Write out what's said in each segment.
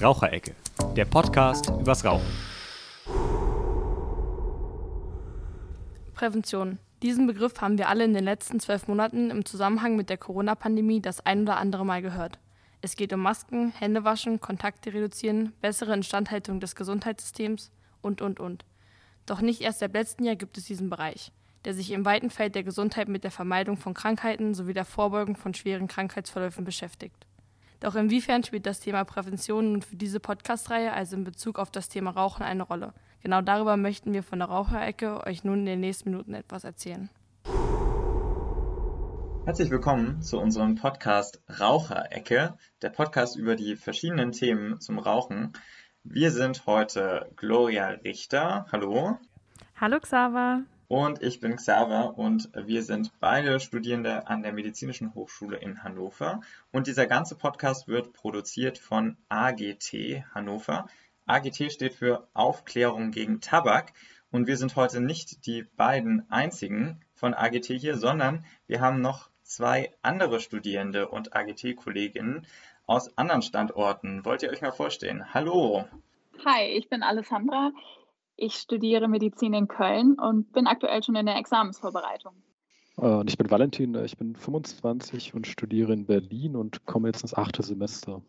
Raucherecke, der Podcast übers Rauchen. Prävention. Diesen Begriff haben wir alle in den letzten zwölf Monaten im Zusammenhang mit der Corona-Pandemie das ein oder andere Mal gehört. Es geht um Masken, Händewaschen, Kontakte reduzieren, bessere Instandhaltung des Gesundheitssystems und, und, und. Doch nicht erst seit letztem Jahr gibt es diesen Bereich, der sich im weiten Feld der Gesundheit mit der Vermeidung von Krankheiten sowie der Vorbeugung von schweren Krankheitsverläufen beschäftigt. Doch inwiefern spielt das Thema Prävention nun für diese Podcast-Reihe, also in Bezug auf das Thema Rauchen, eine Rolle? Genau darüber möchten wir von der Raucherecke euch nun in den nächsten Minuten etwas erzählen. Herzlich willkommen zu unserem Podcast Raucherecke, der Podcast über die verschiedenen Themen zum Rauchen. Wir sind heute Gloria Richter. Hallo. Hallo Xaver. Und ich bin Xaver und wir sind beide Studierende an der Medizinischen Hochschule in Hannover. Und dieser ganze Podcast wird produziert von AGT Hannover. AGT steht für Aufklärung gegen Tabak. Und wir sind heute nicht die beiden einzigen von AGT hier, sondern wir haben noch zwei andere Studierende und AGT-Kolleginnen aus anderen Standorten. Wollt ihr euch mal vorstellen? Hallo. Hi, ich bin Alessandra. Ich studiere Medizin in Köln und bin aktuell schon in der Examensvorbereitung. Äh, und ich bin Valentin, ich bin 25 und studiere in Berlin und komme jetzt ins achte Semester.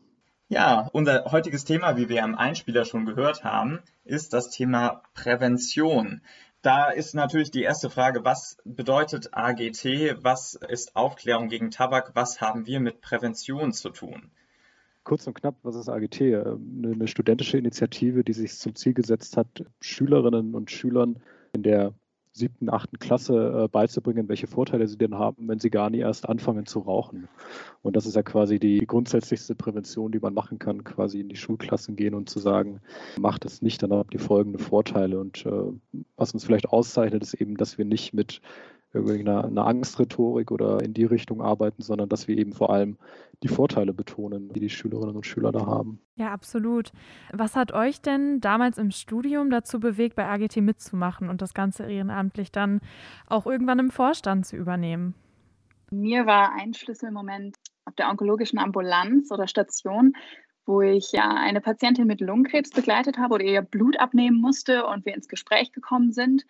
Ja, unser heutiges Thema, wie wir am Einspieler schon gehört haben, ist das Thema Prävention. Da ist natürlich die erste Frage, was bedeutet AGT, was ist Aufklärung gegen Tabak, was haben wir mit Prävention zu tun? Kurz und knapp, was ist AGT? Ähm, eine studentische Initiative, die sich zum Ziel gesetzt hat, Schülerinnen und Schülern in der siebten, achten Klasse äh, beizubringen, welche Vorteile sie denn haben, wenn sie gar nie erst anfangen zu rauchen. Und das ist ja quasi die grundsätzlichste Prävention, die man machen kann, quasi in die Schulklassen gehen und zu sagen, macht es nicht, dann habt ihr folgende Vorteile. Und äh, was uns vielleicht auszeichnet, ist eben, dass wir nicht mit irgendeiner Angstrhetorik oder in die Richtung arbeiten, sondern dass wir eben vor allem die Vorteile betonen, die die Schülerinnen und Schüler da haben. Ja, absolut. Was hat euch denn damals im Studium dazu bewegt, bei AGT mitzumachen und das Ganze ehrenamtlich dann auch irgendwann im Vorstand zu übernehmen? Mir war ein Schlüsselmoment auf der onkologischen Ambulanz oder Station, wo ich ja eine Patientin mit Lungenkrebs begleitet habe oder ihr Blut abnehmen musste und wir ins Gespräch gekommen sind.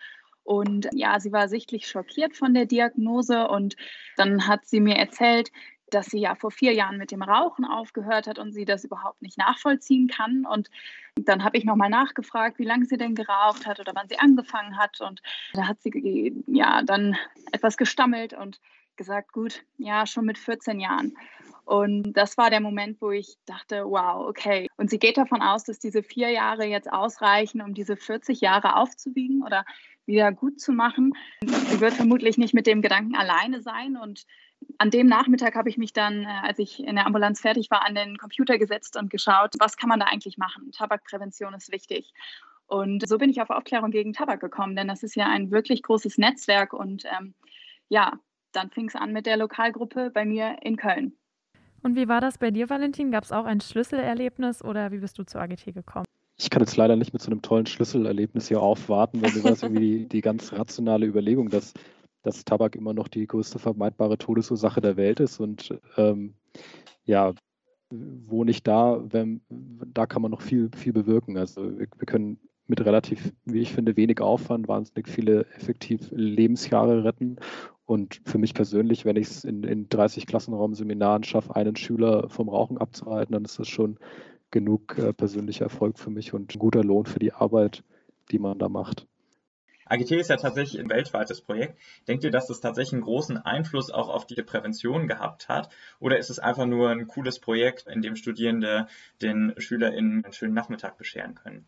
Und ja, sie war sichtlich schockiert von der Diagnose und dann hat sie mir erzählt, dass sie ja vor vier Jahren mit dem Rauchen aufgehört hat und sie das überhaupt nicht nachvollziehen kann. Und dann habe ich nochmal nachgefragt, wie lange sie denn geraucht hat oder wann sie angefangen hat. Und da hat sie ja dann etwas gestammelt und gesagt, gut, ja, schon mit 14 Jahren. Und das war der Moment, wo ich dachte, wow, okay. Und sie geht davon aus, dass diese vier Jahre jetzt ausreichen, um diese 40 Jahre aufzuwiegen oder wieder gut zu machen. Sie wird vermutlich nicht mit dem Gedanken alleine sein. Und an dem Nachmittag habe ich mich dann, äh, als ich in der Ambulanz fertig war, an den Computer gesetzt und geschaut, was kann man da eigentlich machen? Tabakprävention ist wichtig. Und so bin ich auf Aufklärung gegen Tabak gekommen, denn das ist ja ein wirklich großes Netzwerk. Und ähm, ja, dann fing es an mit der Lokalgruppe bei mir in Köln. Und wie war das bei dir, Valentin? Gab es auch ein Schlüsselerlebnis oder wie bist du zur AGT gekommen? Ich kann jetzt leider nicht mit so einem tollen Schlüsselerlebnis hier aufwarten, weil mir war irgendwie die, die ganz rationale Überlegung, dass, dass Tabak immer noch die größte vermeidbare Todesursache der Welt ist. Und ähm, ja, wo nicht da, wenn, da kann man noch viel, viel bewirken. Also wir, wir können mit relativ, wie ich finde, wenig Aufwand wahnsinnig viele effektiv Lebensjahre retten. Und für mich persönlich, wenn ich es in, in 30 Klassenraumseminaren schaffe, einen Schüler vom Rauchen abzuhalten, dann ist das schon genug äh, persönlicher Erfolg für mich und ein guter Lohn für die Arbeit, die man da macht. AGT ist ja tatsächlich ein weltweites Projekt. Denkt ihr, dass das tatsächlich einen großen Einfluss auch auf die Prävention gehabt hat? Oder ist es einfach nur ein cooles Projekt, in dem Studierende den SchülerInnen einen schönen Nachmittag bescheren können?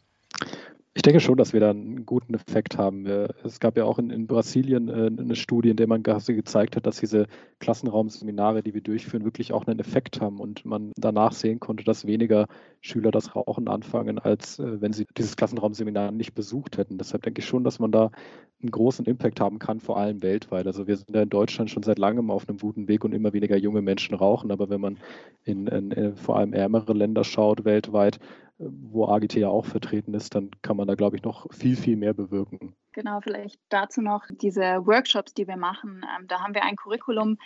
Ich denke schon, dass wir da einen guten Effekt haben. Es gab ja auch in, in Brasilien äh, eine Studie, in der man gezeigt hat, dass diese Klassenraumseminare, die wir durchführen, wirklich auch einen Effekt haben und man danach sehen konnte, dass weniger Schüler das Rauchen anfangen, als äh, wenn sie dieses Klassenraumseminar nicht besucht hätten. Deshalb denke ich schon, dass man da einen großen Impact haben kann, vor allem weltweit. Also wir sind ja in Deutschland schon seit langem auf einem guten Weg und immer weniger junge Menschen rauchen. Aber wenn man in, in, in vor allem ärmere Länder schaut weltweit, wo AGT ja auch vertreten ist, dann kann man da, glaube ich, noch viel, viel mehr bewirken. Genau, vielleicht dazu noch diese Workshops, die wir machen. Ähm, da haben wir ein Curriculum,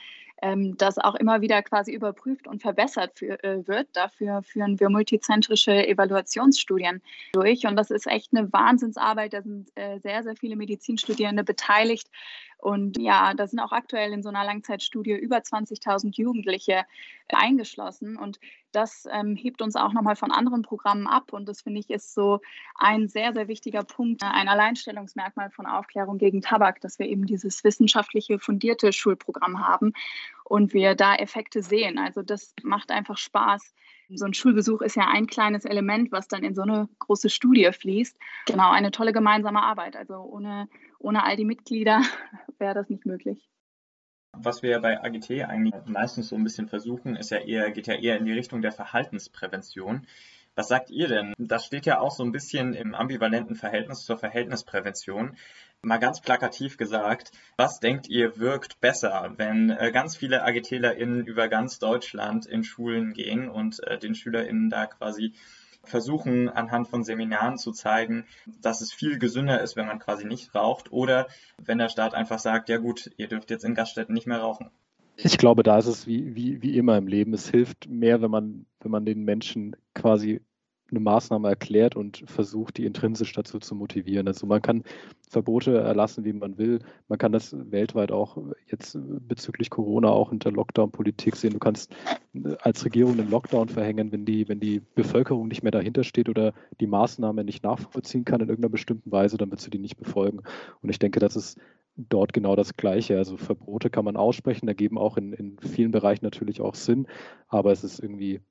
ähm, das auch immer wieder quasi überprüft und verbessert für, äh, wird. Dafür führen wir multizentrische Evaluationsstudien durch. Und das ist echt eine Wahnsinnsarbeit. Da sind äh, sehr, sehr viele Medizinstudierende beteiligt. Und ja, da sind auch aktuell in so einer Langzeitstudie über 20.000 Jugendliche äh, eingeschlossen. Und das ähm, hebt uns auch nochmal von anderen Programmen ab. Und das finde ich ist so ein sehr, sehr wichtiger Punkt, äh, ein Alleinstellungsmerkmal von Aufklärung gegen Tabak, dass wir eben dieses wissenschaftliche fundierte Schulprogramm haben und wir da Effekte sehen. Also das macht einfach Spaß. So ein Schulbesuch ist ja ein kleines Element, was dann in so eine große Studie fließt. Genau, eine tolle gemeinsame Arbeit. Also ohne, ohne all die Mitglieder wäre das nicht möglich. Was wir bei AGT eigentlich meistens so ein bisschen versuchen, ist ja eher, geht ja eher in die Richtung der Verhaltensprävention. Was sagt ihr denn? Das steht ja auch so ein bisschen im ambivalenten Verhältnis zur Verhältnisprävention. Mal ganz plakativ gesagt, was denkt ihr wirkt besser, wenn äh, ganz viele AGTlerInnen über ganz Deutschland in Schulen gehen und äh, den SchülerInnen da quasi versuchen, anhand von Seminaren zu zeigen, dass es viel gesünder ist, wenn man quasi nicht raucht oder wenn der Staat einfach sagt, ja gut, ihr dürft jetzt in Gaststätten nicht mehr rauchen. Ich glaube, da ist es wie, wie, wie immer im Leben. Es hilft mehr, wenn man, wenn man den Menschen quasi eine Maßnahme erklärt und versucht, die intrinsisch dazu zu motivieren. Also man kann Verbote erlassen, wie man will. Man kann das weltweit auch jetzt bezüglich Corona auch in der Lockdown-Politik sehen. Du kannst als Regierung einen Lockdown verhängen, wenn die, wenn die Bevölkerung nicht mehr dahinter steht oder die Maßnahme nicht nachvollziehen kann in irgendeiner bestimmten Weise, dann wird du die nicht befolgen. Und ich denke, das ist dort genau das Gleiche. Also Verbote kann man aussprechen, ergeben auch in, in vielen Bereichen natürlich auch Sinn, aber es ist irgendwie,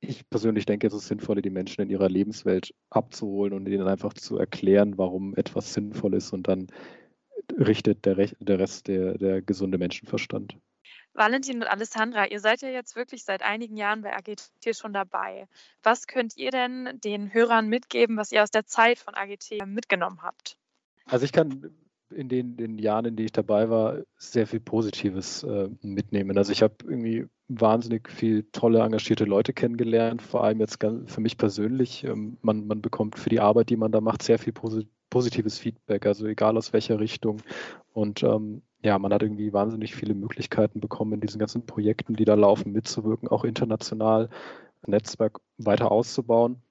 ich persönlich denke, es ist sinnvoller, die Menschen in ihrer Lebenswelt abzuholen und ihnen einfach zu erklären, warum etwas sinnvoll ist und dann richtet der, Rech der Rest der, der gesunde Menschenverstand. Valentin und Alessandra, ihr seid ja jetzt wirklich seit einigen Jahren bei AGT schon dabei. Was könnt ihr denn den Hörern mitgeben, was ihr aus der Zeit von AGT mitgenommen habt? Also ich kann in den, den Jahren, in denen ich dabei war, sehr viel Positives äh, mitnehmen. Also ich habe irgendwie wahnsinnig viel tolle, engagierte Leute kennengelernt, vor allem jetzt für mich persönlich. Ähm, man, man bekommt für die Arbeit, die man da macht, sehr viel posi positives Feedback, also egal aus welcher Richtung. Und ähm, ja, man hat irgendwie wahnsinnig viele Möglichkeiten bekommen, in diesen ganzen Projekten, die da laufen, mitzuwirken, auch international Netzwerk weiter auszubauen.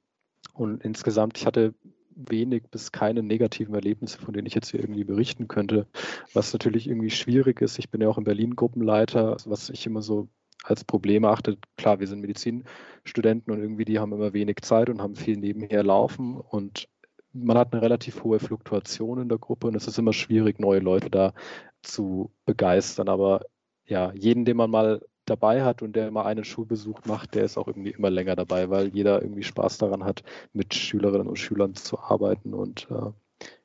Und insgesamt, ich hatte wenig bis keine negativen Erlebnisse, von denen ich jetzt hier irgendwie berichten könnte. Was natürlich irgendwie schwierig ist. Ich bin ja auch in Berlin Gruppenleiter, was ich immer so als Problem achte. Klar, wir sind Medizinstudenten und irgendwie die haben immer wenig Zeit und haben viel nebenher laufen und man hat eine relativ hohe Fluktuation in der Gruppe und es ist immer schwierig, neue Leute da zu begeistern. Aber ja, jeden, den man mal dabei hat und der mal einen Schulbesuch macht, der ist auch irgendwie immer länger dabei, weil jeder irgendwie Spaß daran hat, mit Schülerinnen und Schülern zu arbeiten. Und äh,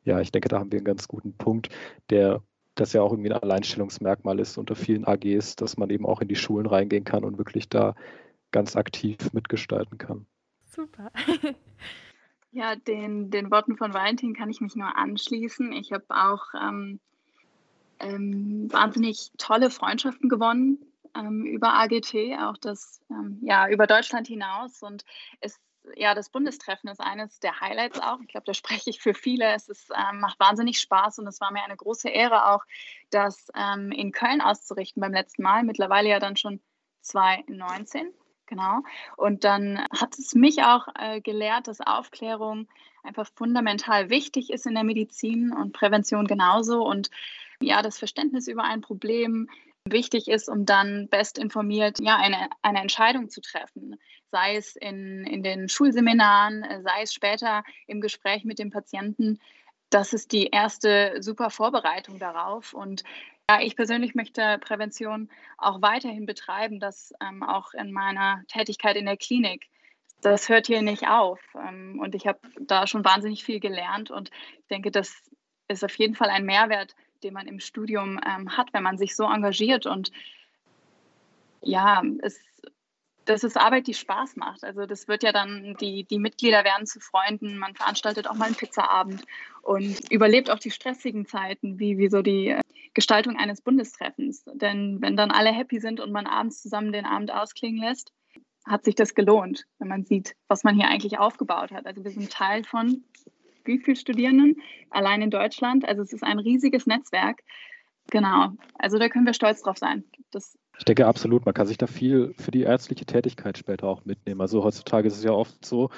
ja, ich denke, da haben wir einen ganz guten Punkt, der das ja auch irgendwie ein Alleinstellungsmerkmal ist unter vielen AGs, dass man eben auch in die Schulen reingehen kann und wirklich da ganz aktiv mitgestalten kann. Super. ja, den, den Worten von Valentin kann ich mich nur anschließen. Ich habe auch ähm, ähm, wahnsinnig tolle Freundschaften gewonnen ähm, über AGT, auch das ähm, ja über Deutschland hinaus und ist ja, das Bundestreffen ist eines der Highlights auch. Ich glaube, da spreche ich für viele. Es ist, ähm, macht wahnsinnig Spaß und es war mir eine große Ehre auch, das ähm, in Köln auszurichten beim letzten Mal. Mittlerweile ja dann schon 2019. Genau. Und dann hat es mich auch äh, gelehrt, dass Aufklärung einfach fundamental wichtig ist in der Medizin und Prävention genauso. Und ja, das Verständnis über ein Problem wichtig ist, um dann best informiert ja, eine, eine Entscheidung zu treffen. Sei es in, in den Schulseminaren, sei es später im Gespräch mit dem Patienten. Das ist die erste super Vorbereitung darauf. Und ja, ich persönlich möchte Prävention auch weiterhin betreiben, das ähm, auch in meiner Tätigkeit in der Klinik. Das hört hier nicht auf. Ähm, und ich habe da schon wahnsinnig viel gelernt und ich denke, das ist auf jeden Fall ein Mehrwert, den man im Studium ähm, hat, wenn man sich so engagiert. Und ja, es, das ist Arbeit, die Spaß macht. Also das wird ja dann, die, die Mitglieder werden zu Freunden, man veranstaltet auch mal einen Pizzaabend und überlebt auch die stressigen Zeiten, wie, wie so die äh, Gestaltung eines Bundestreffens. Denn wenn dann alle happy sind und man abends zusammen den Abend ausklingen lässt, hat sich das gelohnt, wenn man sieht, was man hier eigentlich aufgebaut hat. Also wir sind Teil von wie viele Studierenden allein in Deutschland. Also es ist ein riesiges Netzwerk. Genau, also da können wir stolz drauf sein. Das ich denke absolut, man kann sich da viel für die ärztliche Tätigkeit später auch mitnehmen. Also heutzutage ist es ja oft so,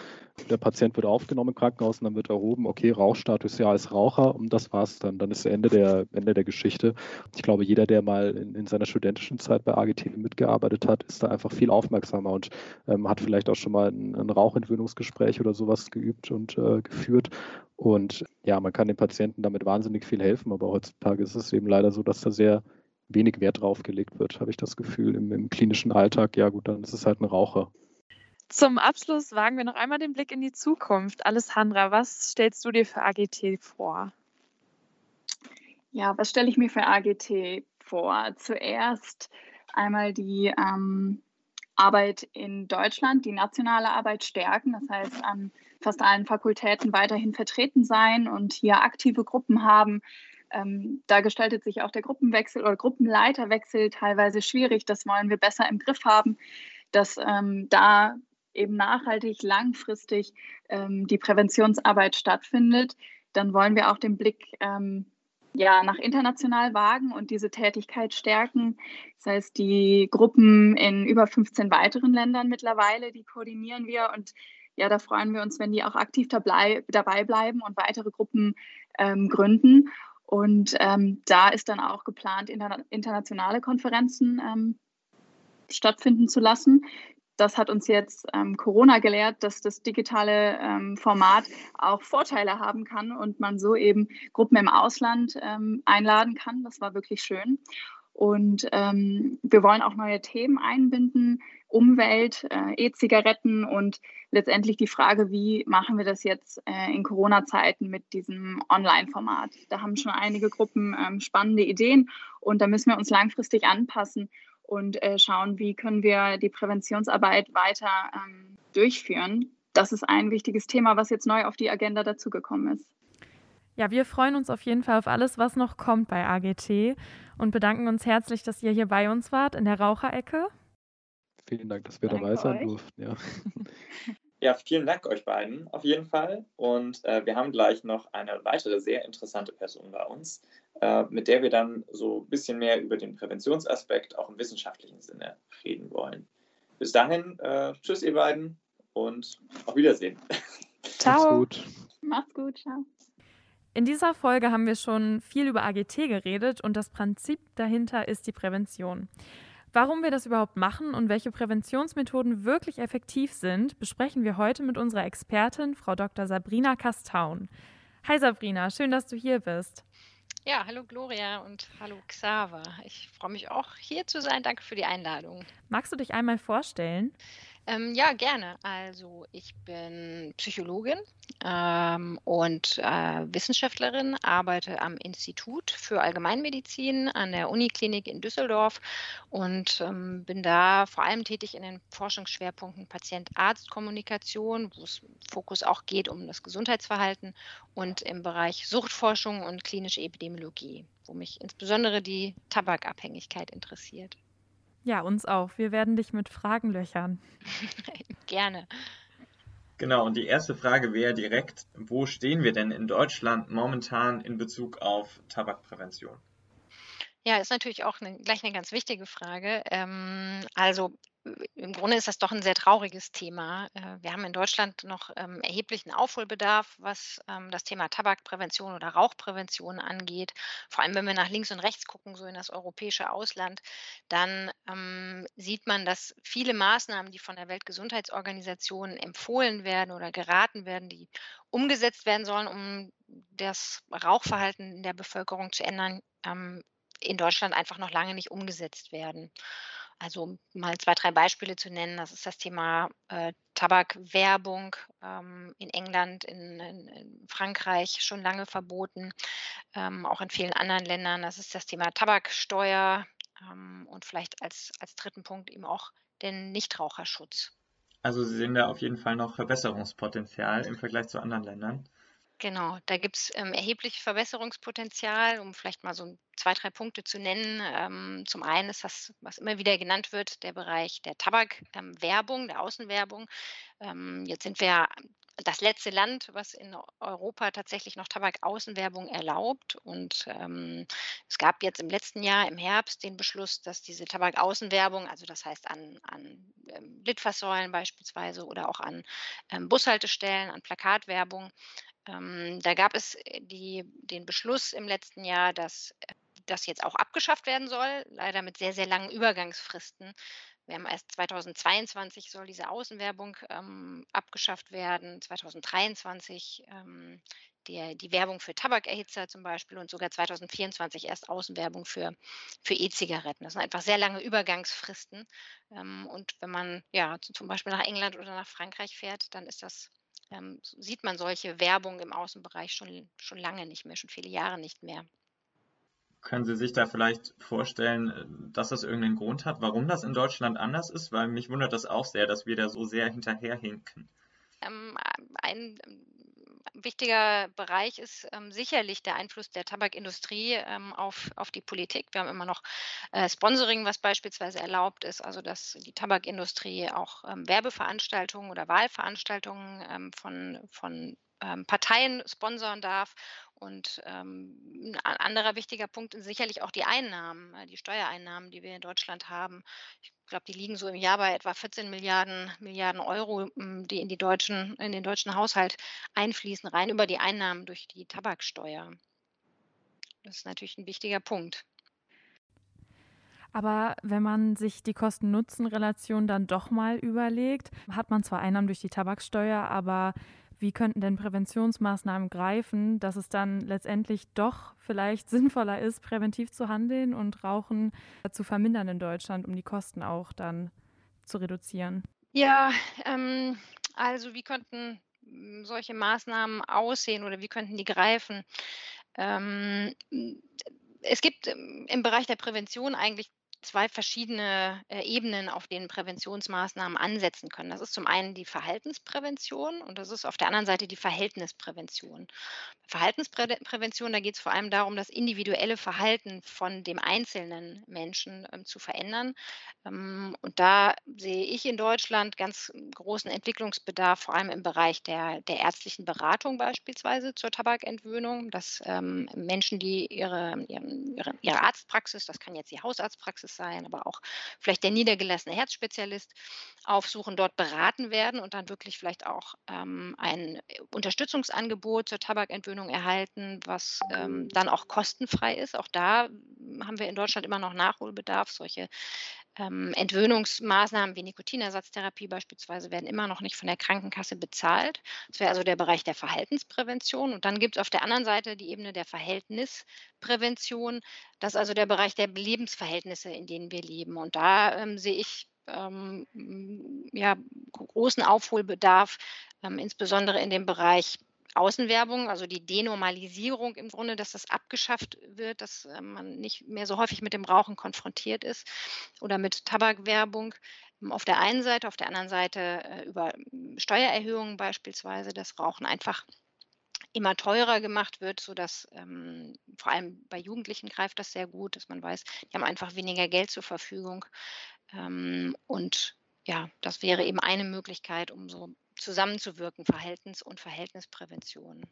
der Patient wird aufgenommen im Krankenhaus und dann wird erhoben, okay, Rauchstatus ja als Raucher und das war's dann. Dann ist Ende der, Ende der Geschichte. Ich glaube, jeder, der mal in, in seiner studentischen Zeit bei AGT mitgearbeitet hat, ist da einfach viel aufmerksamer und ähm, hat vielleicht auch schon mal ein, ein Rauchentwöhnungsgespräch oder sowas geübt und äh, geführt. Und ja, man kann den Patienten damit wahnsinnig viel helfen, aber heutzutage ist es eben leider so, dass da sehr wenig Wert drauf gelegt wird, habe ich das Gefühl, im, im klinischen Alltag. Ja gut, dann ist es halt ein Raucher. Zum Abschluss wagen wir noch einmal den Blick in die Zukunft. Alessandra, was stellst du dir für AGT vor? Ja, was stelle ich mir für AGT vor? Zuerst einmal die ähm, Arbeit in Deutschland, die nationale Arbeit stärken, das heißt an fast allen Fakultäten weiterhin vertreten sein und hier aktive Gruppen haben, ähm, da gestaltet sich auch der Gruppenwechsel oder Gruppenleiterwechsel teilweise schwierig. Das wollen wir besser im Griff haben, dass ähm, da eben nachhaltig, langfristig ähm, die Präventionsarbeit stattfindet. Dann wollen wir auch den Blick ähm, ja, nach international wagen und diese Tätigkeit stärken. Das heißt, die Gruppen in über 15 weiteren Ländern mittlerweile, die koordinieren wir und ja, da freuen wir uns, wenn die auch aktiv dabei, bleiben und weitere Gruppen ähm, gründen. Und ähm, da ist dann auch geplant, interna internationale Konferenzen ähm, stattfinden zu lassen. Das hat uns jetzt ähm, Corona gelehrt, dass das digitale ähm, Format auch Vorteile haben kann und man so eben Gruppen im Ausland ähm, einladen kann. Das war wirklich schön. Und ähm, wir wollen auch neue Themen einbinden, Umwelt, äh, E-Zigaretten und letztendlich die Frage, wie machen wir das jetzt äh, in Corona-Zeiten mit diesem Online-Format. Da haben schon einige Gruppen ähm, spannende Ideen und da müssen wir uns langfristig anpassen und äh, schauen, wie können wir die Präventionsarbeit weiter ähm, durchführen. Das ist ein wichtiges Thema, was jetzt neu auf die Agenda dazugekommen ist. Ja, wir freuen uns auf jeden Fall auf alles, was noch kommt bei AGT und bedanken uns herzlich, dass ihr hier bei uns wart in der Raucherecke. Vielen Dank, dass wir Danke dabei sein euch. durften. Ja. ja, vielen Dank euch beiden auf jeden Fall. Und äh, wir haben gleich noch eine weitere sehr interessante Person bei uns, äh, mit der wir dann so ein bisschen mehr über den Präventionsaspekt auch im wissenschaftlichen Sinne reden wollen. Bis dahin, äh, tschüss ihr beiden und auf Wiedersehen. Ciao. Macht's gut. Macht's gut, ciao. In dieser Folge haben wir schon viel über AGT geredet und das Prinzip dahinter ist die Prävention. Warum wir das überhaupt machen und welche Präventionsmethoden wirklich effektiv sind, besprechen wir heute mit unserer Expertin, Frau Dr. Sabrina Kastaun. Hi Sabrina, schön, dass du hier bist. Ja, hallo Gloria und hallo Xaver. Ich freue mich auch hier zu sein. Danke für die Einladung. Magst du dich einmal vorstellen? Ähm, ja, gerne. Also ich bin Psychologin ähm, und äh, Wissenschaftlerin, arbeite am Institut für Allgemeinmedizin an der Uniklinik in Düsseldorf und ähm, bin da vor allem tätig in den Forschungsschwerpunkten Patient-Arzt-Kommunikation, wo es Fokus auch geht um das Gesundheitsverhalten und im Bereich Suchtforschung und klinische Epidemiologie, wo mich insbesondere die Tabakabhängigkeit interessiert. Ja, uns auch. Wir werden dich mit Fragen löchern. Gerne. Genau, und die erste Frage wäre direkt, wo stehen wir denn in Deutschland momentan in Bezug auf Tabakprävention? Ja, ist natürlich auch eine, gleich eine ganz wichtige Frage. Ähm, also im Grunde ist das doch ein sehr trauriges Thema. Äh, wir haben in Deutschland noch ähm, erheblichen Aufholbedarf, was ähm, das Thema Tabakprävention oder Rauchprävention angeht. Vor allem, wenn wir nach links und rechts gucken, so in das europäische Ausland, dann ähm, sieht man, dass viele Maßnahmen, die von der Weltgesundheitsorganisation empfohlen werden oder geraten werden, die umgesetzt werden sollen, um das Rauchverhalten der Bevölkerung zu ändern, in Deutschland einfach noch lange nicht umgesetzt werden. Also um mal zwei, drei Beispiele zu nennen, das ist das Thema äh, Tabakwerbung ähm, in England, in, in, in, Frankreich schon lange verboten, ähm, auch in vielen anderen Ländern. Das ist das Thema Tabaksteuer ähm, und vielleicht als, als dritten Punkt eben auch den Nichtraucherschutz. Also Sie sehen da auf jeden Fall noch Verbesserungspotenzial im Vergleich zu anderen Ländern. Genau, da gibt es ähm, erheblich Verbesserungspotenzial, um vielleicht mal so zwei, drei Punkte zu nennen. Ähm, zum einen ist das, was immer wieder genannt wird, der Bereich der Tabakwerbung, ähm, der Außenwerbung. Ähm, jetzt sind wir das letzte Land, was in Europa tatsächlich noch Tabakaußenwerbung erlaubt. Und ähm, es gab jetzt im letzten Jahr im Herbst den Beschluss, dass diese Tabakaußenwerbung, also das heißt an, an ähm, Litfaßsäulen beispielsweise oder auch an ähm, Bushaltestellen, an Plakatwerbung, ähm, da gab es äh, die, den Beschluss im letzten Jahr, dass äh, das jetzt auch abgeschafft werden soll, leider mit sehr, sehr langen Übergangsfristen. Wir haben erst 2022 soll diese Außenwerbung ähm, abgeschafft werden, 2023 ähm, der, die Werbung für Tabakerhitzer zum Beispiel und sogar 2024 erst Außenwerbung für, für E-Zigaretten. Das sind einfach sehr lange Übergangsfristen. Ähm, und wenn man ja zum Beispiel nach England oder nach Frankreich fährt, dann ist das ähm, sieht man solche Werbung im Außenbereich schon, schon lange nicht mehr, schon viele Jahre nicht mehr. Können Sie sich da vielleicht vorstellen, äh, dass das irgendeinen Grund hat, warum das in Deutschland anders ist? Weil mich wundert das auch sehr, dass wir da so sehr hinterherhinken. Ähm, ein wichtiger Bereich ist ähm, sicherlich der Einfluss der Tabakindustrie ähm, auf, auf die Politik. Wir haben immer noch äh, Sponsoring, was beispielsweise erlaubt ist, also dass die Tabakindustrie auch ähm, Werbeveranstaltungen oder Wahlveranstaltungen ähm, von, von ähm, Parteien sponsern darf. Und ähm, ein anderer wichtiger Punkt sind sicherlich auch die Einnahmen, äh, die Steuereinnahmen, die wir in Deutschland haben. Ich glaube, die liegen so im Jahr bei etwa 14 Milliarden, Milliarden Euro, hm, die in, die deutschen, in den deutschen Haushalt einfließen, rein über die Einnahmen durch die Tabaksteuer. Das ist natürlich ein wichtiger Punkt. Aber wenn man sich die Kosten-Nutzen-Relation dann doch mal überlegt, hat man zwar Einnahmen durch die Tabaksteuer, aber wie könnten denn Präventionsmaßnahmen greifen, dass es dann letztendlich doch vielleicht sinnvoller ist, präventiv zu handeln und Rauchen zu vermindern in Deutschland, um die Kosten auch dann zu reduzieren? Ja, ähm, also wie könnten solche Maßnahmen aussehen oder wie könnten die greifen? Ähm, es gibt im Bereich der Prävention eigentlich zwei verschiedene äh, Ebenen, auf denen Präventionsmaßnahmen ansetzen können. Das ist zum einen die Verhaltensprävention und das ist auf der anderen Seite die Verhältnisprävention. Verhaltensprävention, da geht es vor allem darum, das individuelle Verhalten von dem einzelnen Menschen ähm, zu verändern. Ähm, und da sehe ich in Deutschland ganz großen Entwicklungsbedarf, vor allem im Bereich der, der ärztlichen Beratung beispielsweise zur Tabakentwöhnung, dass ähm, Menschen, die ihre, ihre, ihre Arztpraxis, das kann jetzt die Hausarztpraxis sein, aber auch vielleicht der niedergelassene Herzspezialist aufsuchen, dort beraten werden und dann wirklich vielleicht auch ähm, ein Unterstützungsangebot zur Tabakentwöhnung erhalten, was ähm, dann auch kostenfrei ist. Auch da haben wir in Deutschland immer noch Nachholbedarf. Solche ähm, Entwöhnungsmaßnahmen wie Nikotinersatztherapie beispielsweise werden immer noch nicht von der Krankenkasse bezahlt. Das wäre also der Bereich der Verhaltensprävention. Und dann gibt es auf der anderen Seite die Ebene der Verhältnisprävention. Das ist also der Bereich der Lebensverhältnisse, in denen wir leben. Und da ähm, sehe ich ähm, ja, großen Aufholbedarf, ähm, insbesondere in dem Bereich Außenwerbung, also die Denormalisierung im Grunde, dass das abgeschafft wird, dass äh, man nicht mehr so häufig mit dem Rauchen konfrontiert ist oder mit Tabakwerbung. Auf der einen Seite, auf der anderen Seite äh, über Steuererhöhungen beispielsweise, das Rauchen einfach immer teurer gemacht wird, sodass ähm, vor allem bei Jugendlichen greift das sehr gut, dass man weiß, die haben einfach weniger Geld zur Verfügung. Ähm, und ja, das wäre eben eine Möglichkeit, um so zusammenzuwirken, Verhaltens- und Verhältnisprävention.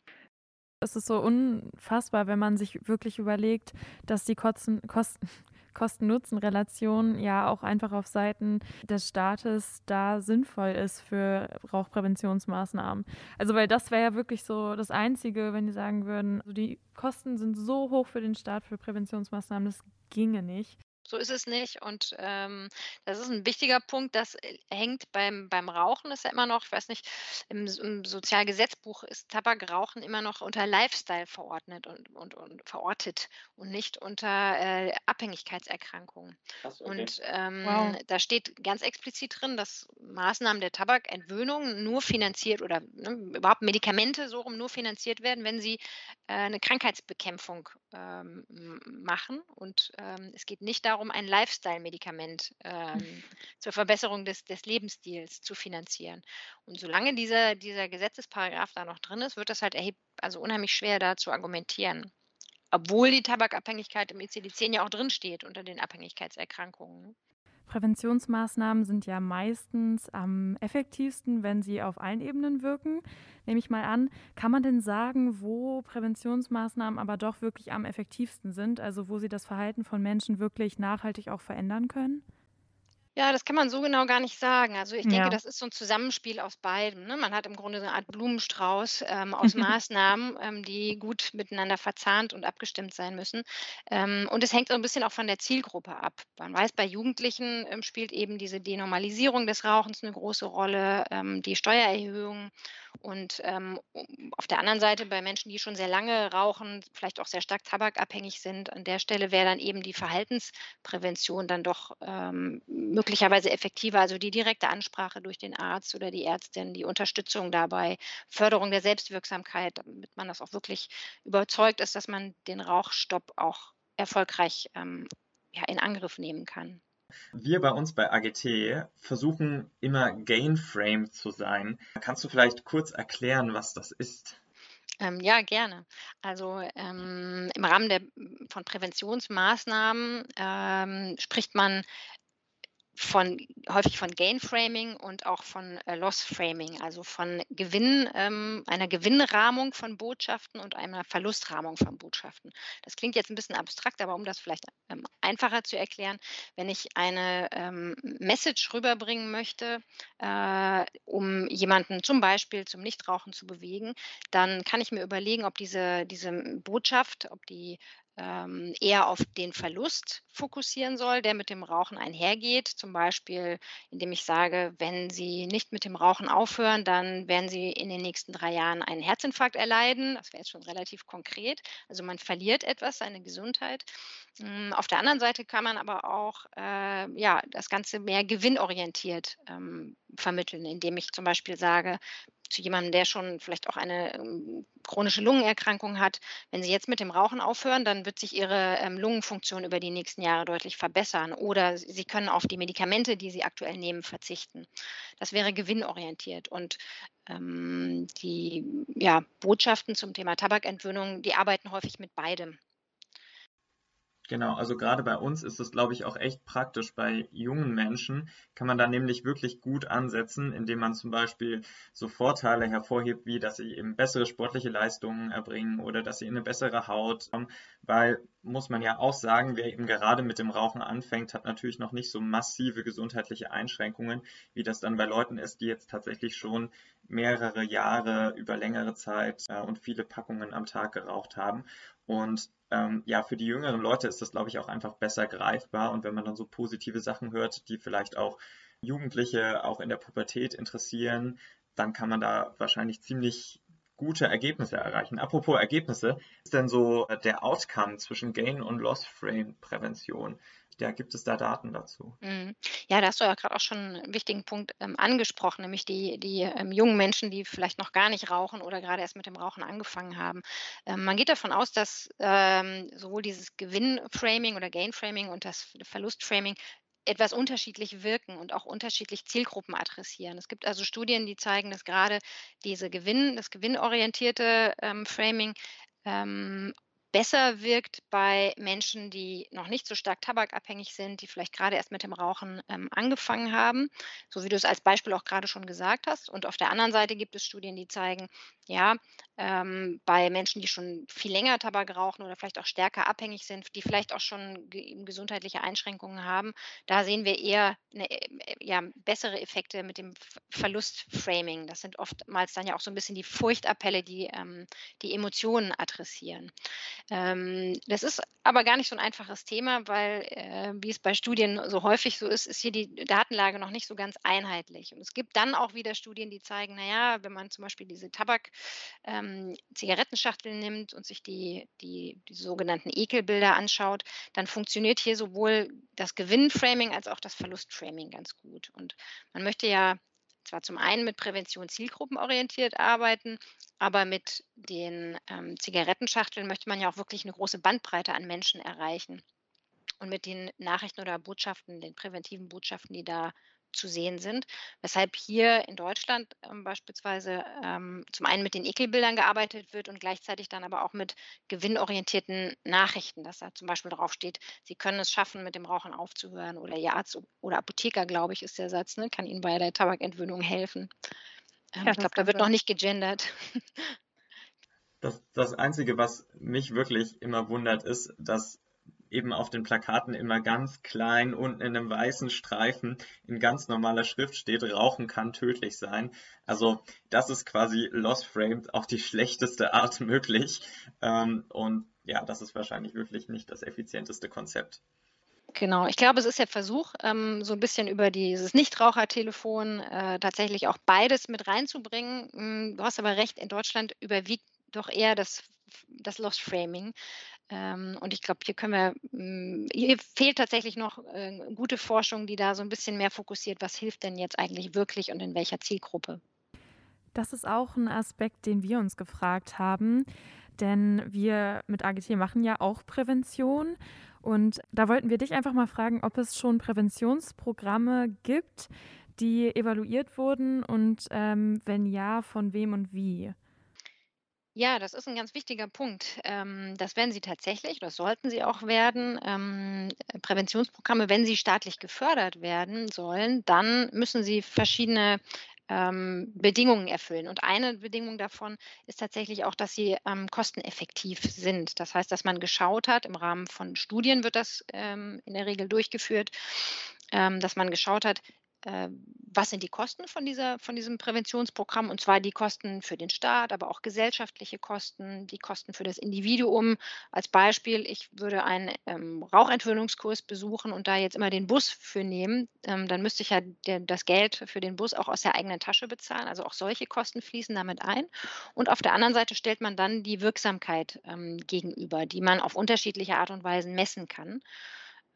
Es ist so unfassbar, wenn man sich wirklich überlegt, dass die Kosten, Kosten, Kosten-Nutzen-Relation ja auch einfach auf Seiten des Staates da sinnvoll ist für Rauchpräventionsmaßnahmen. Also weil das wäre ja wirklich so das Einzige, wenn die sagen würden, also die Kosten sind so hoch für den Staat für Präventionsmaßnahmen, das ginge nicht. So ist es nicht. Und ähm, das ist ein wichtiger Punkt. Das äh, hängt beim, beim Rauchen, ist ja immer noch, ich weiß nicht, im, im Sozialgesetzbuch ist Tabakrauchen immer noch unter Lifestyle verordnet und, und, und verortet und nicht unter äh, Abhängigkeitserkrankungen. Krass, okay. Und ähm, wow. da steht ganz explizit drin, dass Maßnahmen der Tabakentwöhnung nur finanziert oder ne, überhaupt Medikamente so rum nur finanziert werden, wenn sie äh, eine Krankheitsbekämpfung ähm, machen. Und ähm, es geht nicht darum, ein Lifestyle-Medikament ähm, zur Verbesserung des, des Lebensstils zu finanzieren. Und solange dieser, dieser Gesetzesparagraf da noch drin ist, wird das halt erheb also unheimlich schwer da zu argumentieren. Obwohl die Tabakabhängigkeit im ICD-10 ja auch drinsteht unter den Abhängigkeitserkrankungen. Präventionsmaßnahmen sind ja meistens am effektivsten, wenn sie auf allen Ebenen wirken. Nehme ich mal an, kann man denn sagen, wo Präventionsmaßnahmen aber doch wirklich am effektivsten sind, also wo sie das Verhalten von Menschen wirklich nachhaltig auch verändern können? Ja, das kann man so genau gar nicht sagen. Also ich denke, Ja. das ist so ein Zusammenspiel aus beidem, ne? Man hat im Grunde so eine Art Blumenstrauß, ähm, aus Maßnahmen, ähm, die gut miteinander verzahnt und abgestimmt sein müssen. Ähm, und es hängt so ein bisschen auch von der Zielgruppe ab. Man weiß, bei Jugendlichen, ähm, spielt eben diese Denormalisierung des Rauchens eine große Rolle, ähm, die Steuererhöhung. Und, ähm, auf der anderen Seite bei Menschen, die schon sehr lange rauchen, vielleicht auch sehr stark tabakabhängig sind, an der Stelle wäre dann eben die Verhaltensprävention dann doch, ähm, möglicherweise effektiver. Also die direkte Ansprache durch den Arzt oder die Ärztin, die Unterstützung dabei, Förderung der Selbstwirksamkeit, damit man das auch wirklich überzeugt ist, dass man den Rauchstopp auch erfolgreich, ähm, ja, in Angriff nehmen kann. Wir bei uns bei AGT versuchen immer Gain-Frame zu sein. Kannst du vielleicht kurz erklären, was das ist? Ähm, ja, gerne. Also ähm, im Rahmen der, von Präventionsmaßnahmen ähm, spricht man von häufig von Gain Framing und auch von äh, Loss Framing, also von Gewinn, ähm, einer Gewinnrahmung von Botschaften und einer Verlustrahmung von Botschaften. Das klingt jetzt ein bisschen abstrakt, aber um das vielleicht ähm, einfacher zu erklären, wenn ich eine ähm, Message rüberbringen möchte, äh, um jemanden zum Beispiel zum Nichtrauchen zu bewegen, dann kann ich mir überlegen, ob diese, diese Botschaft, ob die ähm, eher auf den Verlust fokussieren soll, der mit dem Rauchen einhergeht. Zum Beispiel, indem ich sage, wenn Sie nicht mit dem Rauchen aufhören, dann werden Sie in den nächsten drei Jahren einen Herzinfarkt erleiden. Das wäre jetzt schon relativ konkret. Also man verliert etwas, seine Gesundheit. Mm, Auf der anderen Seite kann man aber auch äh, ja, das Ganze mehr gewinnorientiert ähm, vermitteln, indem ich zum Beispiel sage, zu jemandem, der schon vielleicht auch eine ähm, chronische Lungenerkrankung hat, wenn Sie jetzt mit dem Rauchen aufhören, dann wird sich Ihre ähm, Lungenfunktion über die nächsten Jahre deutlich verbessern. Oder Sie können auf die Medikamente, die Sie aktuell nehmen, verzichten. Das wäre gewinnorientiert. Und ähm, die ja, Botschaften zum Thema Tabakentwöhnung, die arbeiten häufig mit beidem. Genau, also gerade bei uns ist es, glaube ich, auch echt praktisch. Bei jungen Menschen kann man da nämlich wirklich gut ansetzen, indem man zum Beispiel so Vorteile hervorhebt, wie dass sie eben bessere sportliche Leistungen erbringen oder dass sie in eine bessere Haut kommen, weil muss man ja auch sagen, wer eben gerade mit dem Rauchen anfängt, hat natürlich noch nicht so massive gesundheitliche Einschränkungen, wie das dann bei Leuten ist, die jetzt tatsächlich schon mehrere Jahre über längere Zeit äh, und viele Packungen am Tag geraucht haben. Und ähm, ja, für die jüngeren Leute ist das, glaube ich, auch einfach besser greifbar. Und wenn man dann so positive Sachen hört, die vielleicht auch Jugendliche auch in der Pubertät interessieren, dann kann man da wahrscheinlich ziemlich gute Ergebnisse erreichen. Apropos Ergebnisse, ist denn so der Outcome zwischen Gain- und Loss-Frame-Prävention? Ja, gibt es da Daten dazu? Mhm. Ja, da hast du ja gerade auch schon einen wichtigen Punkt ähm, angesprochen, nämlich die, die ähm, jungen Menschen, die vielleicht noch gar nicht rauchen oder gerade erst mit dem Rauchen angefangen haben. Ähm, man geht davon aus, dass ähm, sowohl dieses Gewinn-Framing oder Gain-Framing und das Verlust-Framing etwas unterschiedlich wirken und auch unterschiedlich Zielgruppen adressieren. Es gibt also Studien, die zeigen, dass gerade diese Gewinn, das gewinnorientierte ähm, Framing ähm, besser wirkt bei Menschen, die noch nicht so stark tabakabhängig sind, die vielleicht gerade erst mit dem Rauchen ähm, angefangen haben, so wie du es als Beispiel auch gerade schon gesagt hast. Und auf der anderen Seite gibt es Studien, die zeigen, ja, ähm, bei Menschen, die schon viel länger Tabak rauchen oder vielleicht auch stärker abhängig sind, die vielleicht auch schon ge gesundheitliche Einschränkungen haben, da sehen wir eher 'ne, äh, ja, bessere Effekte mit dem Verlustframing. Das sind oftmals dann ja auch so ein bisschen die Furchtappelle, die ähm, die Emotionen adressieren. Ähm, das ist aber gar nicht so ein einfaches Thema, weil, äh, wie es bei Studien so häufig so ist, ist hier die Datenlage noch nicht so ganz einheitlich. Und es gibt dann auch wieder Studien, die zeigen, na ja, wenn man zum Beispiel diese Tabak ähm, Zigarettenschachteln nimmt und sich die die die sogenannten Ekelbilder anschaut, dann funktioniert hier sowohl das Gewinnframing als auch das Verlustframing ganz gut. Und man möchte ja zwar zum einen mit Prävention zielgruppenorientiert arbeiten, aber mit den ähm, Zigarettenschachteln möchte man ja auch wirklich eine große Bandbreite an Menschen erreichen. Und mit den Nachrichten oder Botschaften, den präventiven Botschaften, die da zu sehen sind. Weshalb hier in Deutschland ähm, beispielsweise ähm, zum einen mit den Ekelbildern gearbeitet wird und gleichzeitig dann aber auch mit gewinnorientierten Nachrichten, dass da zum Beispiel drauf steht, Sie können es schaffen, mit dem Rauchen aufzuhören oder Ihr Arzt oder Apotheker, glaube ich, ist der Satz, ne, kann Ihnen bei der Tabakentwöhnung helfen. Ähm, ja, ich glaube, da wird noch nicht gegendert. Das, das Einzige, was mich wirklich immer wundert, ist, dass eben auf den Plakaten immer ganz klein unten in einem weißen Streifen in ganz normaler Schrift steht, Rauchen kann tödlich sein. Also das ist quasi Lost Framed auf die schlechteste Art möglich. Ähm, und ja, das ist wahrscheinlich wirklich nicht das effizienteste Konzept. Genau, ich glaube, es ist der Versuch, ähm, so ein bisschen über dieses Nichtrauchertelefon äh, tatsächlich auch beides mit reinzubringen. Mm, du hast aber recht, in Deutschland überwiegt doch eher das, das Lost Framing. Ähm, und ich glaube, hier können wir, hm, hier fehlt tatsächlich noch äh, gute Forschung, die da so ein bisschen mehr fokussiert, was hilft denn jetzt eigentlich wirklich und in welcher Zielgruppe. Das ist auch ein Aspekt, den wir uns gefragt haben, denn wir mit AGT machen ja auch Prävention. Und da wollten wir dich einfach mal fragen, ob es schon Präventionsprogramme gibt, die evaluiert wurden und ähm, wenn ja, von wem und wie. Ja, das ist ein ganz wichtiger Punkt. Ähm, das werden sie tatsächlich, das sollten sie auch werden. Ähm, Präventionsprogramme, wenn sie staatlich gefördert werden sollen, dann müssen sie verschiedene ähm, Bedingungen erfüllen. Und eine Bedingung davon ist tatsächlich auch, dass sie kosteneffektiv sind. Das heißt, dass man geschaut hat, im Rahmen von Studien wird das in der Regel durchgeführt, dass man geschaut hat, äh, was sind die Kosten von, dieser, von diesem Präventionsprogramm? Und zwar die Kosten für den Staat, aber auch gesellschaftliche Kosten, die Kosten für das Individuum. Als Beispiel, ich würde einen ähm, Rauchentwöhnungskurs besuchen und da jetzt immer den Bus für nehmen, ähm, dann müsste ich ja der, das Geld für den Bus auch aus der eigenen Tasche bezahlen. Also auch solche Kosten fließen damit ein. Und auf der anderen Seite stellt man dann die Wirksamkeit ähm, gegenüber, die man auf unterschiedliche Art und Weise messen kann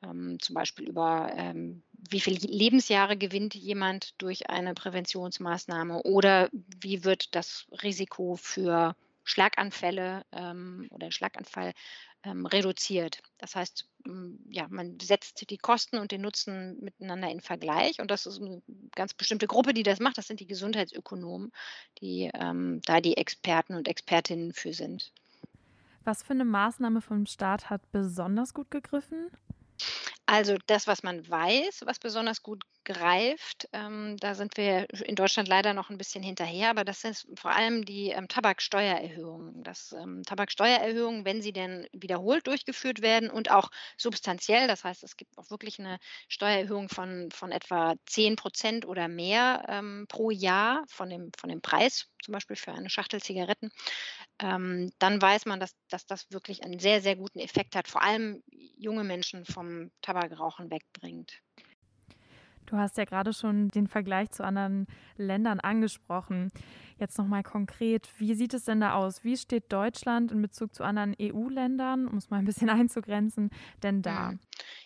ähm, zum Beispiel über ähm, wie viele Lebensjahre gewinnt jemand durch eine Präventionsmaßnahme oder wie wird das Risiko für Schlaganfälle ähm, oder Schlaganfall ähm, reduziert. Das heißt, ja, man setzt die Kosten und den Nutzen miteinander in Vergleich und das ist eine ganz bestimmte Gruppe, die das macht. Das sind die Gesundheitsökonomen, die ähm, da die Experten und Expertinnen für sind. Was für eine Maßnahme vom Staat hat besonders gut gegriffen? Also das, was man weiß, was besonders gut greift. Ähm, da sind wir in Deutschland leider noch ein bisschen hinterher, aber das sind vor allem die ähm, Tabaksteuererhöhungen. Das ähm, Tabaksteuererhöhungen, wenn sie denn wiederholt durchgeführt werden und auch substanziell, das heißt, es gibt auch wirklich eine Steuererhöhung von, von etwa 10 Prozent oder mehr ähm, pro Jahr von dem, von dem Preis, zum Beispiel für eine Schachtel Zigaretten, ähm, dann weiß man, dass, dass das wirklich einen sehr, sehr guten Effekt hat, vor allem junge Menschen vom Tabakrauchen wegbringt. Du hast ja gerade schon den Vergleich zu anderen Ländern angesprochen. Jetzt nochmal konkret, wie sieht es denn da aus? Wie steht Deutschland in Bezug zu anderen EU-Ländern, um es mal ein bisschen einzugrenzen, denn da? Hm.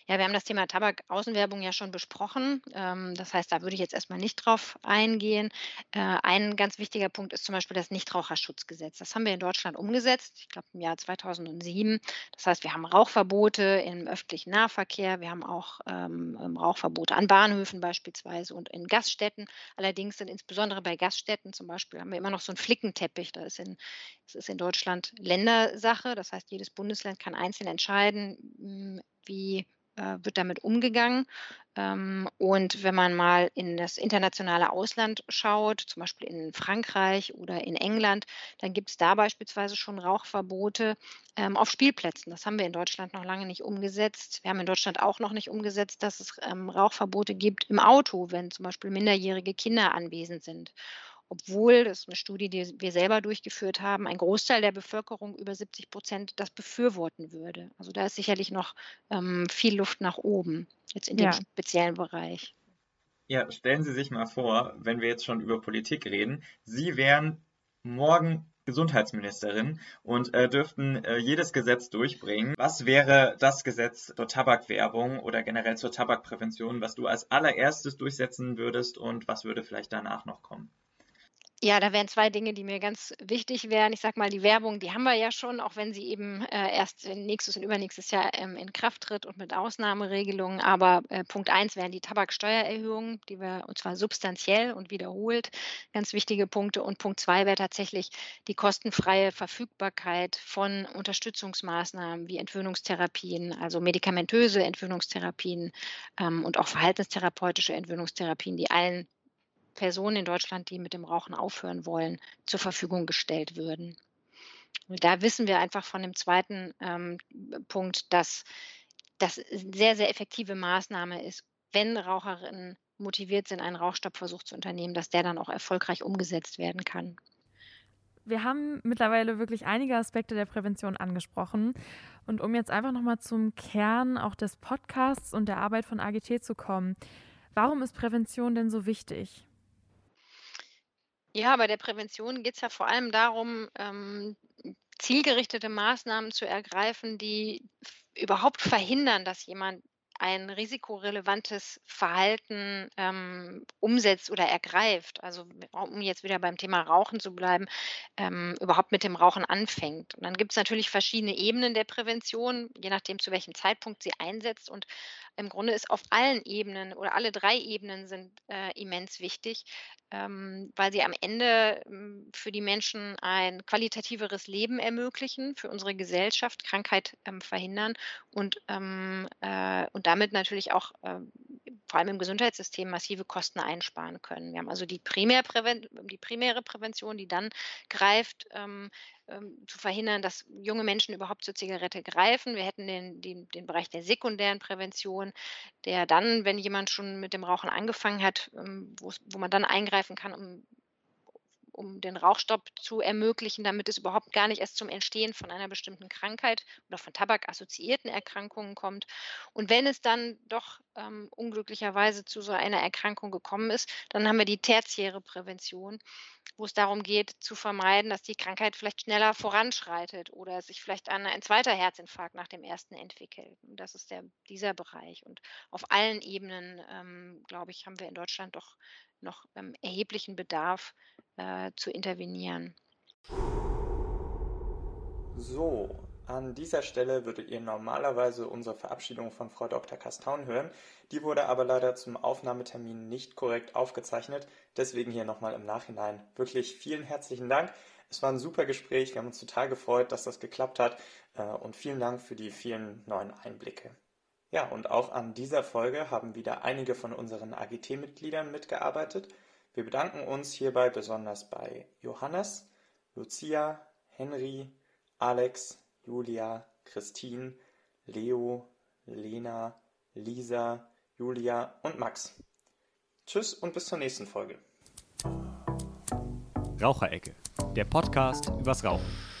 Ja, wir haben das Thema Tabak-Außenwerbung ja schon besprochen. Ähm, das heißt, da würde ich jetzt erstmal nicht drauf eingehen. Äh, ein ganz wichtiger Punkt ist zum Beispiel das Nichtraucherschutzgesetz. Das haben wir in Deutschland umgesetzt, ich glaube im Jahr 2007. Das heißt, wir haben Rauchverbote im öffentlichen Nahverkehr, wir haben auch ähm, Rauchverbote an Bahnhöfen beispielsweise und in Gaststätten. Allerdings sind insbesondere bei Gaststätten zum Beispiel haben wir immer noch so einen Flickenteppich. Da ist in, das ist in Deutschland Ländersache. Das heißt, jedes Bundesland kann einzeln entscheiden, hm, wie äh, wird damit umgegangen. Ähm, und wenn man mal in das internationale Ausland schaut, zum Beispiel in Frankreich oder in England, dann gibt es da beispielsweise schon Rauchverbote ähm, auf Spielplätzen. Das haben wir in Deutschland noch lange nicht umgesetzt. Wir haben in Deutschland auch noch nicht umgesetzt, dass es ähm, Rauchverbote gibt im Auto, wenn zum Beispiel minderjährige Kinder anwesend sind obwohl, das ist eine Studie, die wir selber durchgeführt haben, ein Großteil der Bevölkerung, über 70 Prozent, das befürworten würde. Also da ist sicherlich noch ähm, viel Luft nach oben, jetzt in ja. dem speziellen Bereich. Ja, stellen Sie sich mal vor, wenn wir jetzt schon über Politik reden, Sie wären morgen Gesundheitsministerin und äh, dürften äh, jedes Gesetz durchbringen. Was wäre das Gesetz zur Tabakwerbung oder generell zur Tabakprävention, was du als allererstes durchsetzen würdest und was würde vielleicht danach noch kommen? Ja, da wären zwei Dinge, die mir ganz wichtig wären. Ich sage mal, die Werbung, die haben wir ja schon, auch wenn sie eben äh, erst nächstes und übernächstes Jahr ähm, in Kraft tritt und mit Ausnahmeregelungen. Aber äh, Punkt eins wären die Tabaksteuererhöhungen, die wir und zwar substanziell und wiederholt. Ganz wichtige Punkte. Und Punkt zwei wäre tatsächlich die kostenfreie Verfügbarkeit von Unterstützungsmaßnahmen wie Entwöhnungstherapien, also medikamentöse Entwöhnungstherapien ähm, und auch verhaltenstherapeutische Entwöhnungstherapien, die allen Personen in Deutschland, die mit dem Rauchen aufhören wollen, zur Verfügung gestellt würden. Und da wissen wir einfach von dem zweiten ähm, Punkt, dass das sehr, sehr effektive Maßnahme ist, wenn Raucherinnen motiviert sind, einen Rauchstoppversuch zu unternehmen, dass der dann auch erfolgreich umgesetzt werden kann. Wir haben mittlerweile wirklich einige Aspekte der Prävention angesprochen. Und um jetzt einfach nochmal zum Kern auch des Podcasts und der Arbeit von AGT zu kommen, warum ist Prävention denn so wichtig? Ja, bei der Prävention geht es ja vor allem darum, ähm, zielgerichtete Maßnahmen zu ergreifen, die überhaupt verhindern, dass jemand ein risikorelevantes Verhalten ähm, umsetzt oder ergreift, also um jetzt wieder beim Thema Rauchen zu bleiben, ähm, überhaupt mit dem Rauchen anfängt. Und dann gibt es natürlich verschiedene Ebenen der Prävention, je nachdem, zu welchem Zeitpunkt sie einsetzt. Und im Grunde ist auf allen Ebenen oder alle drei Ebenen sind äh, immens wichtig, ähm, weil sie am Ende ähm, für die Menschen ein qualitativeres Leben ermöglichen, für unsere Gesellschaft Krankheit ähm, verhindern und, ähm, äh, und damit natürlich auch ähm, vor allem im Gesundheitssystem massive Kosten einsparen können. Wir haben also die, Primärpräven die primäre Prävention, die dann greift, ähm, zu verhindern, dass junge Menschen überhaupt zur Zigarette greifen. Wir hätten den, den, den Bereich der sekundären Prävention, der dann, wenn jemand schon mit dem Rauchen angefangen hat, ähm, wo man dann eingreifen kann, um um den Rauchstopp zu ermöglichen, damit es überhaupt gar nicht erst zum Entstehen von einer bestimmten Krankheit oder von Tabak-assoziierten Erkrankungen kommt. Und wenn es dann doch ähm, unglücklicherweise zu so einer Erkrankung gekommen ist, dann haben wir die tertiäre Prävention, wo es darum geht, zu vermeiden, dass die Krankheit vielleicht schneller voranschreitet oder sich vielleicht ein, ein zweiter Herzinfarkt nach dem ersten entwickelt. Das ist der, dieser Bereich. Und auf allen Ebenen, ähm, glaube ich, haben wir in Deutschland doch noch ähm, erheblichen Bedarf äh, zu intervenieren. So, an dieser Stelle würdet ihr normalerweise unsere Verabschiedung von Frau Dr. Kastaun hören. Die wurde aber leider zum Aufnahmetermin nicht korrekt aufgezeichnet. Deswegen hier nochmal im Nachhinein wirklich vielen herzlichen Dank. Es war ein super Gespräch. Wir haben uns total gefreut, dass das geklappt hat. Äh, und vielen Dank für die vielen neuen Einblicke. Ja, und auch an dieser Folge haben wieder einige von unseren AGT-Mitgliedern mitgearbeitet. Wir bedanken uns hierbei besonders bei Johannes, Lucia, Henry, Alex, Julia, Christine, Leo, Lena, Lisa, Julia und Max. Tschüss und bis zur nächsten Folge. Raucherecke, der Podcast übers Rauchen.